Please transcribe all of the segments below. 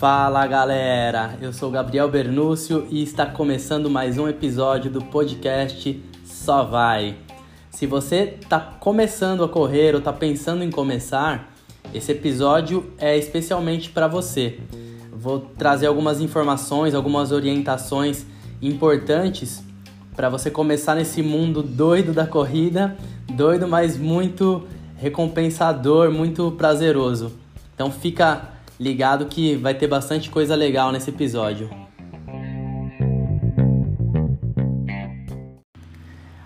Fala galera, eu sou Gabriel Bernúcio e está começando mais um episódio do podcast Só Vai. Se você está começando a correr ou está pensando em começar, esse episódio é especialmente para você. Vou trazer algumas informações, algumas orientações importantes para você começar nesse mundo doido da corrida, doido, mas muito recompensador, muito prazeroso. Então fica ligado que vai ter bastante coisa legal nesse episódio.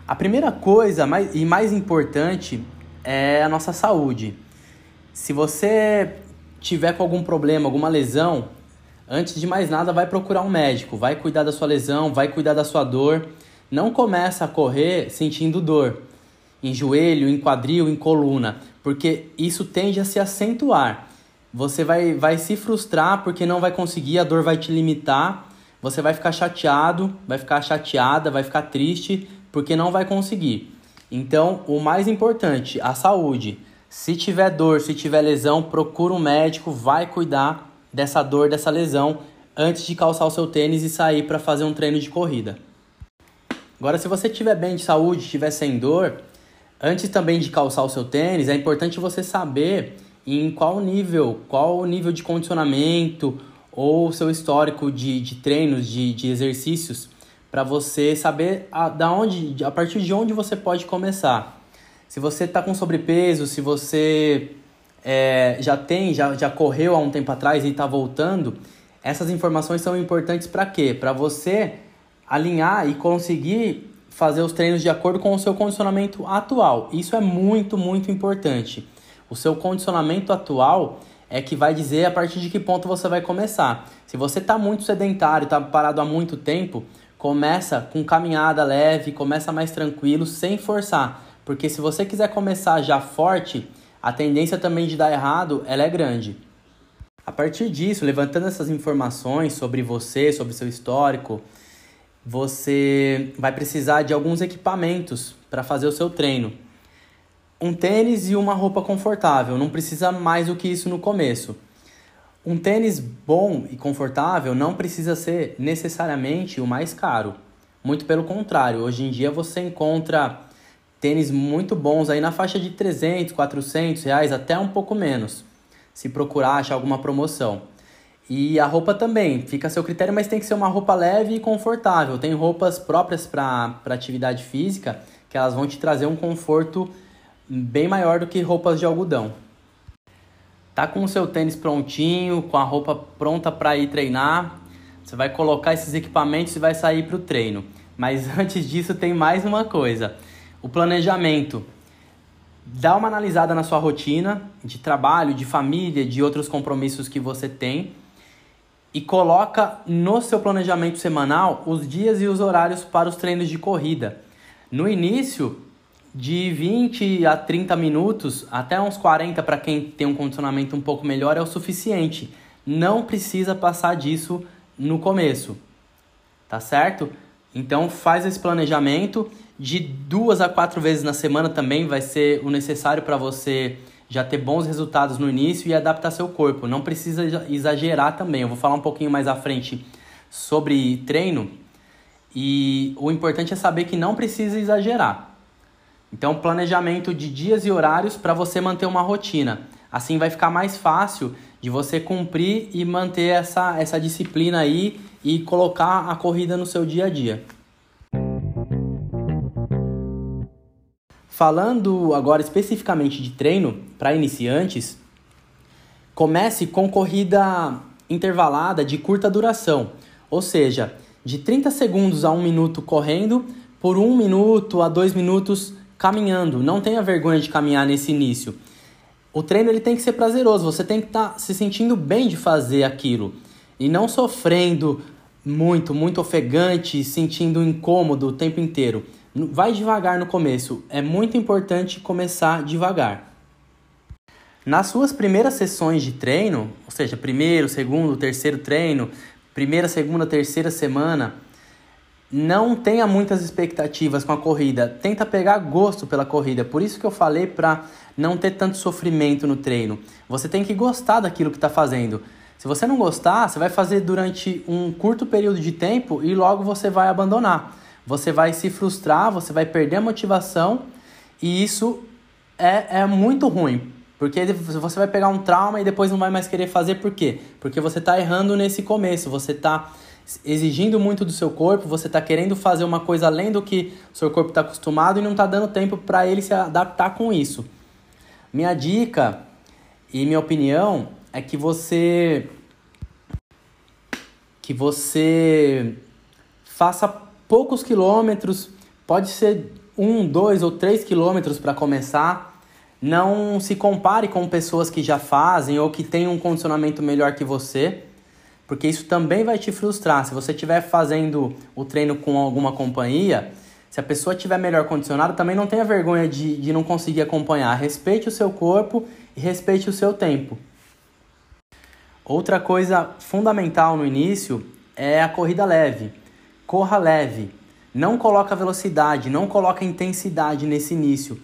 A primeira coisa mais, e mais importante é a nossa saúde. Se você tiver com algum problema, alguma lesão, antes de mais nada vai procurar um médico, vai cuidar da sua lesão, vai cuidar da sua dor. Não começa a correr sentindo dor em joelho, em quadril, em coluna, porque isso tende a se acentuar você vai, vai se frustrar porque não vai conseguir, a dor vai te limitar, você vai ficar chateado, vai ficar chateada, vai ficar triste porque não vai conseguir. Então, o mais importante, a saúde. Se tiver dor, se tiver lesão, procura um médico, vai cuidar dessa dor, dessa lesão antes de calçar o seu tênis e sair para fazer um treino de corrida. Agora, se você estiver bem de saúde, estiver sem dor, antes também de calçar o seu tênis, é importante você saber em qual nível, qual nível de condicionamento ou seu histórico de, de treinos, de, de exercícios, para você saber a, da onde, a partir de onde você pode começar. Se você está com sobrepeso, se você é, já tem, já, já correu há um tempo atrás e está voltando, essas informações são importantes para quê? Para você alinhar e conseguir fazer os treinos de acordo com o seu condicionamento atual. Isso é muito, muito importante. O seu condicionamento atual é que vai dizer a partir de que ponto você vai começar. Se você está muito sedentário, está parado há muito tempo, começa com caminhada leve, começa mais tranquilo, sem forçar. Porque se você quiser começar já forte, a tendência também de dar errado ela é grande. A partir disso, levantando essas informações sobre você, sobre seu histórico, você vai precisar de alguns equipamentos para fazer o seu treino um tênis e uma roupa confortável, não precisa mais do que isso no começo. Um tênis bom e confortável não precisa ser necessariamente o mais caro. Muito pelo contrário, hoje em dia você encontra tênis muito bons aí na faixa de 300, 400 reais, até um pouco menos, se procurar achar alguma promoção. E a roupa também, fica a seu critério, mas tem que ser uma roupa leve e confortável. Tem roupas próprias para atividade física que elas vão te trazer um conforto bem maior do que roupas de algodão. Tá com o seu tênis prontinho, com a roupa pronta para ir treinar, você vai colocar esses equipamentos e vai sair para o treino. Mas antes disso tem mais uma coisa: o planejamento. Dá uma analisada na sua rotina de trabalho, de família, de outros compromissos que você tem e coloca no seu planejamento semanal os dias e os horários para os treinos de corrida. No início, de 20 a 30 minutos, até uns 40 para quem tem um condicionamento um pouco melhor é o suficiente. Não precisa passar disso no começo. Tá certo? Então faz esse planejamento de duas a quatro vezes na semana também vai ser o necessário para você já ter bons resultados no início e adaptar seu corpo. Não precisa exagerar também. Eu vou falar um pouquinho mais à frente sobre treino e o importante é saber que não precisa exagerar. Então, planejamento de dias e horários para você manter uma rotina. Assim vai ficar mais fácil de você cumprir e manter essa, essa disciplina aí e colocar a corrida no seu dia a dia. Falando agora especificamente de treino para iniciantes, comece com corrida intervalada de curta duração, ou seja, de 30 segundos a 1 minuto correndo, por 1 minuto a 2 minutos caminhando. Não tenha vergonha de caminhar nesse início. O treino ele tem que ser prazeroso, você tem que estar tá se sentindo bem de fazer aquilo e não sofrendo muito, muito ofegante, sentindo incômodo o tempo inteiro. Vai devagar no começo, é muito importante começar devagar. Nas suas primeiras sessões de treino, ou seja, primeiro, segundo, terceiro treino, primeira, segunda, terceira semana, não tenha muitas expectativas com a corrida, tenta pegar gosto pela corrida. Por isso que eu falei para não ter tanto sofrimento no treino. Você tem que gostar daquilo que está fazendo. Se você não gostar, você vai fazer durante um curto período de tempo e logo você vai abandonar. Você vai se frustrar, você vai perder a motivação e isso é, é muito ruim. Porque você vai pegar um trauma e depois não vai mais querer fazer, por quê? Porque você está errando nesse começo, você está exigindo muito do seu corpo, você está querendo fazer uma coisa além do que seu corpo está acostumado e não está dando tempo para ele se adaptar com isso. Minha dica e minha opinião é que você que você faça poucos quilômetros, pode ser um, dois ou três quilômetros para começar. Não se compare com pessoas que já fazem ou que têm um condicionamento melhor que você porque isso também vai te frustrar. Se você estiver fazendo o treino com alguma companhia, se a pessoa estiver melhor condicionada, também não tenha vergonha de, de não conseguir acompanhar. Respeite o seu corpo e respeite o seu tempo. Outra coisa fundamental no início é a corrida leve. Corra leve. Não coloca velocidade, não coloca intensidade nesse início.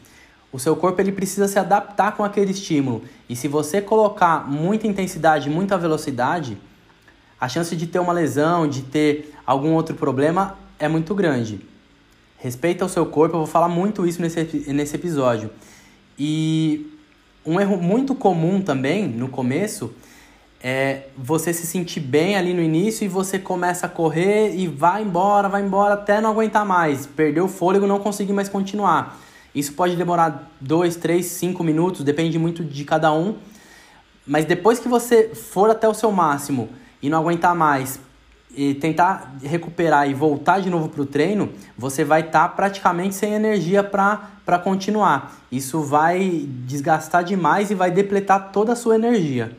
O seu corpo ele precisa se adaptar com aquele estímulo. E se você colocar muita intensidade, muita velocidade, a chance de ter uma lesão, de ter algum outro problema é muito grande. Respeita o seu corpo, eu vou falar muito isso nesse, nesse episódio. E um erro muito comum também no começo é você se sentir bem ali no início e você começa a correr e vai embora, vai embora até não aguentar mais, perdeu o fôlego, não conseguir mais continuar. Isso pode demorar 2, 3, 5 minutos, depende muito de cada um. Mas depois que você for até o seu máximo e não aguentar mais e tentar recuperar e voltar de novo para o treino, você vai estar tá praticamente sem energia para continuar. Isso vai desgastar demais e vai depletar toda a sua energia.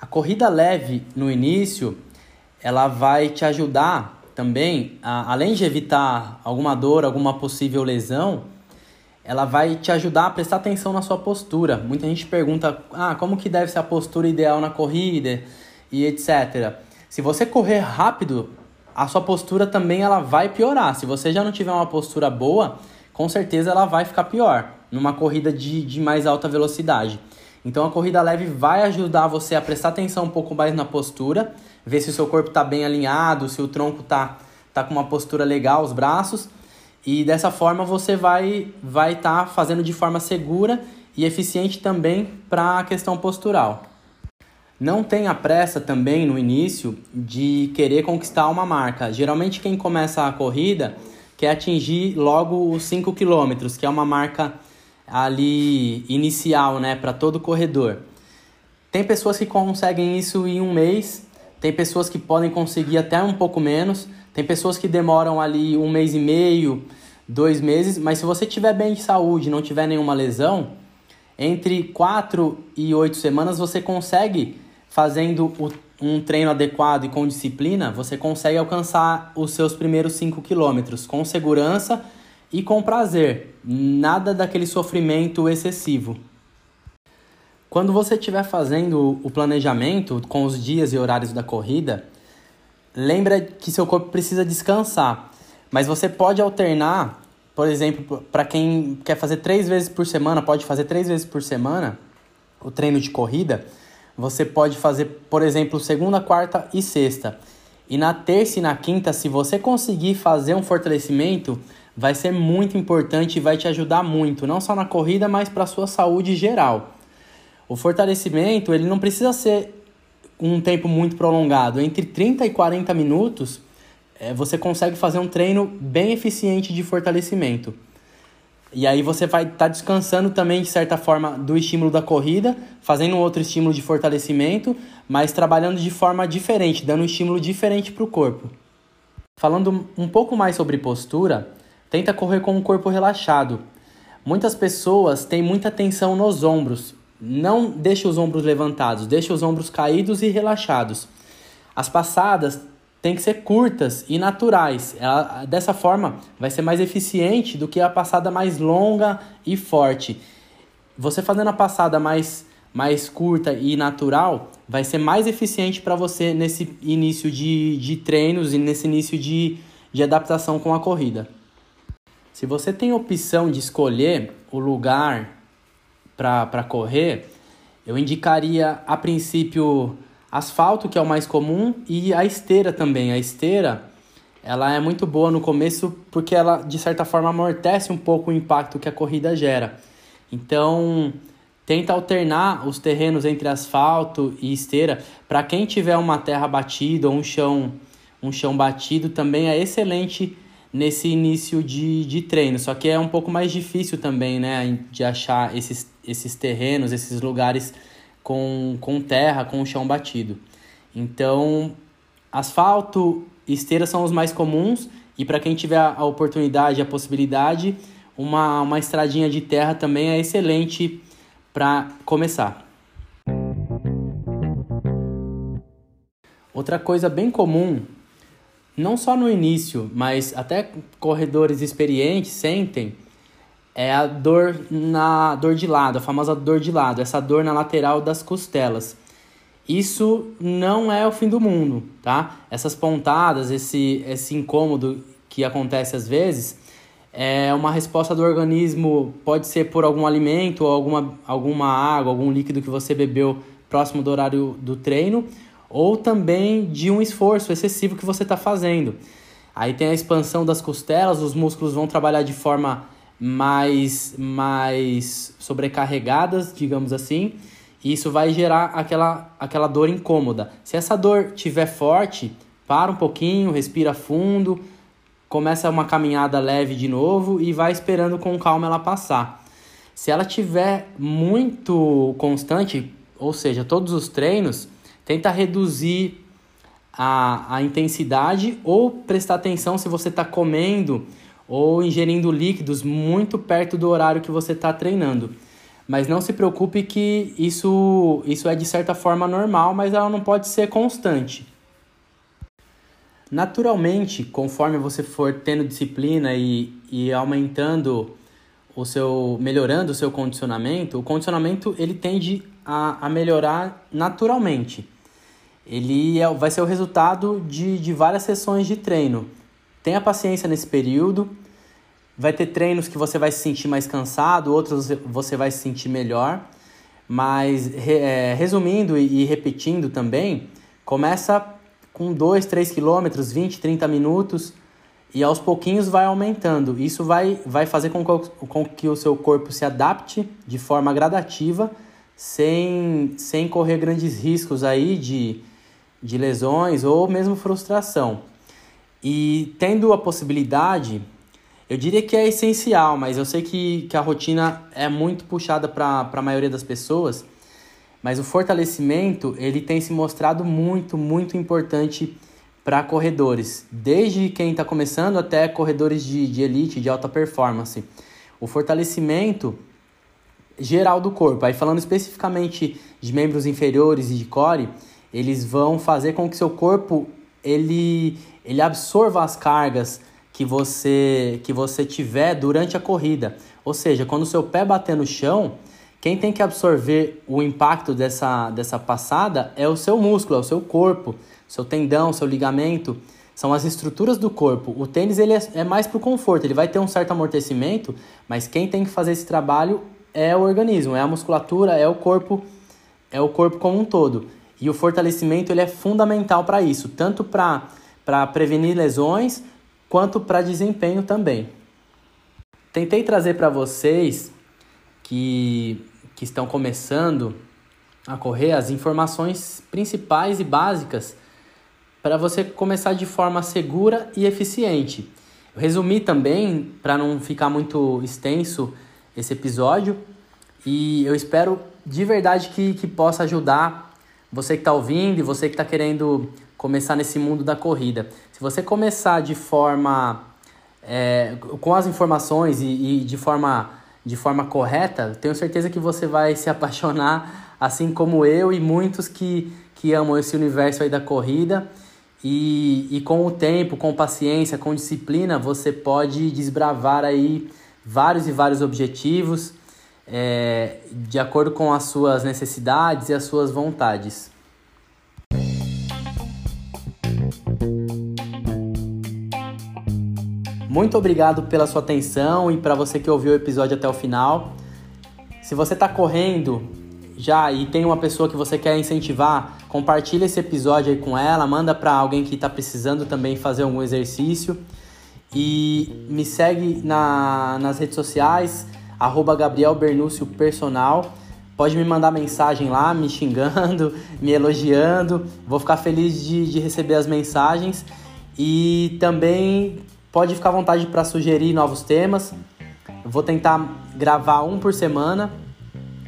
A corrida leve no início, ela vai te ajudar também, a, além de evitar alguma dor, alguma possível lesão, ela vai te ajudar a prestar atenção na sua postura. Muita gente pergunta, ah, como que deve ser a postura ideal na corrida? e etc. Se você correr rápido, a sua postura também ela vai piorar. Se você já não tiver uma postura boa, com certeza ela vai ficar pior numa corrida de, de mais alta velocidade. Então a corrida leve vai ajudar você a prestar atenção um pouco mais na postura, ver se o seu corpo está bem alinhado, se o tronco está tá com uma postura legal, os braços, e dessa forma você vai vai estar tá fazendo de forma segura e eficiente também para a questão postural. Não tenha pressa também no início de querer conquistar uma marca. Geralmente quem começa a corrida quer atingir logo os 5 km, que é uma marca ali inicial, né, para todo corredor. Tem pessoas que conseguem isso em um mês, tem pessoas que podem conseguir até um pouco menos, tem pessoas que demoram ali um mês e meio, dois meses, mas se você tiver bem de saúde, não tiver nenhuma lesão, entre 4 e 8 semanas você consegue fazendo um treino adequado e com disciplina, você consegue alcançar os seus primeiros 5 quilômetros com segurança e com prazer, nada daquele sofrimento excessivo. Quando você estiver fazendo o planejamento com os dias e horários da corrida, lembra que seu corpo precisa descansar, mas você pode alternar, por exemplo, para quem quer fazer três vezes por semana, pode fazer três vezes por semana o treino de corrida você pode fazer, por exemplo, segunda, quarta e sexta. E na terça e na quinta, se você conseguir fazer um fortalecimento, vai ser muito importante e vai te ajudar muito, não só na corrida, mas para a sua saúde geral. O fortalecimento, ele não precisa ser um tempo muito prolongado, entre 30 e 40 minutos, é, você consegue fazer um treino bem eficiente de fortalecimento. E aí você vai estar tá descansando também, de certa forma, do estímulo da corrida, fazendo outro estímulo de fortalecimento, mas trabalhando de forma diferente, dando um estímulo diferente para o corpo. Falando um pouco mais sobre postura, tenta correr com o corpo relaxado. Muitas pessoas têm muita tensão nos ombros. Não deixe os ombros levantados, deixe os ombros caídos e relaxados. As passadas tem que ser curtas e naturais. Ela, dessa forma, vai ser mais eficiente do que a passada mais longa e forte. Você fazendo a passada mais, mais curta e natural, vai ser mais eficiente para você nesse início de, de treinos e nesse início de, de adaptação com a corrida. Se você tem opção de escolher o lugar para correr, eu indicaria a princípio asfalto, que é o mais comum, e a esteira também. A esteira ela é muito boa no começo porque ela, de certa forma, amortece um pouco o impacto que a corrida gera. Então, tenta alternar os terrenos entre asfalto e esteira. Para quem tiver uma terra batida ou um chão, um chão batido, também é excelente nesse início de, de treino. Só que é um pouco mais difícil também, né, de achar esses, esses terrenos, esses lugares com, com terra, com chão batido. Então, asfalto Esteiras são os mais comuns e para quem tiver a oportunidade, a possibilidade, uma, uma estradinha de terra também é excelente para começar. Outra coisa bem comum, não só no início, mas até corredores experientes sentem, é a dor na dor de lado, a famosa dor de lado, essa dor na lateral das costelas isso não é o fim do mundo, tá? Essas pontadas, esse, esse incômodo que acontece às vezes, é uma resposta do organismo, pode ser por algum alimento, alguma, alguma água, algum líquido que você bebeu próximo do horário do treino, ou também de um esforço excessivo que você está fazendo. Aí tem a expansão das costelas, os músculos vão trabalhar de forma mais, mais sobrecarregadas, digamos assim, e isso vai gerar aquela, aquela dor incômoda. Se essa dor tiver forte, para um pouquinho, respira fundo, começa uma caminhada leve de novo e vai esperando com calma ela passar. Se ela tiver muito constante, ou seja, todos os treinos, tenta reduzir a, a intensidade ou prestar atenção se você está comendo ou ingerindo líquidos muito perto do horário que você está treinando. Mas não se preocupe que isso, isso é de certa forma normal, mas ela não pode ser constante. Naturalmente, conforme você for tendo disciplina e, e aumentando o seu, melhorando o seu condicionamento, o condicionamento ele tende a, a melhorar naturalmente. Ele é, vai ser o resultado de, de várias sessões de treino. Tenha paciência nesse período, Vai ter treinos que você vai se sentir mais cansado, outros você vai se sentir melhor. Mas é, resumindo e, repetindo também, começa com 2, 3 quilômetros, 20, 30 minutos e aos pouquinhos vai aumentando. Isso vai, vai fazer com que, com que o seu corpo se adapte de forma gradativa, sem, sem correr grandes riscos aí de, de lesões ou mesmo frustração. E tendo a possibilidade eu diria que é essencial, mas eu sei que, que a rotina é muito puxada para a maioria das pessoas. Mas o fortalecimento ele tem se mostrado muito, muito importante para corredores, desde quem está começando até corredores de, de elite, de alta performance. O fortalecimento geral do corpo, aí falando especificamente de membros inferiores e de core, eles vão fazer com que seu corpo ele, ele absorva as cargas que você que você tiver durante a corrida. Ou seja, quando seu pé bater no chão, quem tem que absorver o impacto dessa, dessa passada é o seu músculo, é o seu corpo, seu tendão, seu ligamento, são as estruturas do corpo. O tênis ele é, é mais para o conforto, ele vai ter um certo amortecimento, mas quem tem que fazer esse trabalho é o organismo, é a musculatura, é o corpo, é o corpo como um todo. E o fortalecimento ele é fundamental para isso, tanto para prevenir lesões, quanto para desempenho também. Tentei trazer para vocês que, que estão começando a correr as informações principais e básicas para você começar de forma segura e eficiente. Resumi também, para não ficar muito extenso esse episódio, e eu espero de verdade que, que possa ajudar você que está ouvindo e você que está querendo começar nesse mundo da corrida. Se você começar de forma é, com as informações e, e, de forma de forma correta, tenho certeza que você vai se apaixonar, assim como eu e muitos que, que amam esse universo aí da corrida. E, e com o tempo, com paciência, com disciplina, você pode desbravar aí vários e vários objetivos é, de acordo com as suas necessidades e as suas vontades. Muito obrigado pela sua atenção e para você que ouviu o episódio até o final. Se você está correndo já e tem uma pessoa que você quer incentivar, compartilha esse episódio aí com ela, manda para alguém que está precisando também fazer algum exercício. E me segue na, nas redes sociais, arroba Gabriel Bernúcio Personal. Pode me mandar mensagem lá, me xingando, me elogiando. Vou ficar feliz de, de receber as mensagens. E também pode ficar à vontade para sugerir novos temas. vou tentar gravar um por semana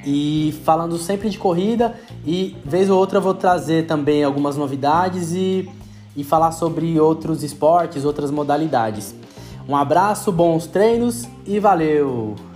e falando sempre de corrida e vez ou outra vou trazer também algumas novidades e, e falar sobre outros esportes, outras modalidades. Um abraço, bons treinos e valeu!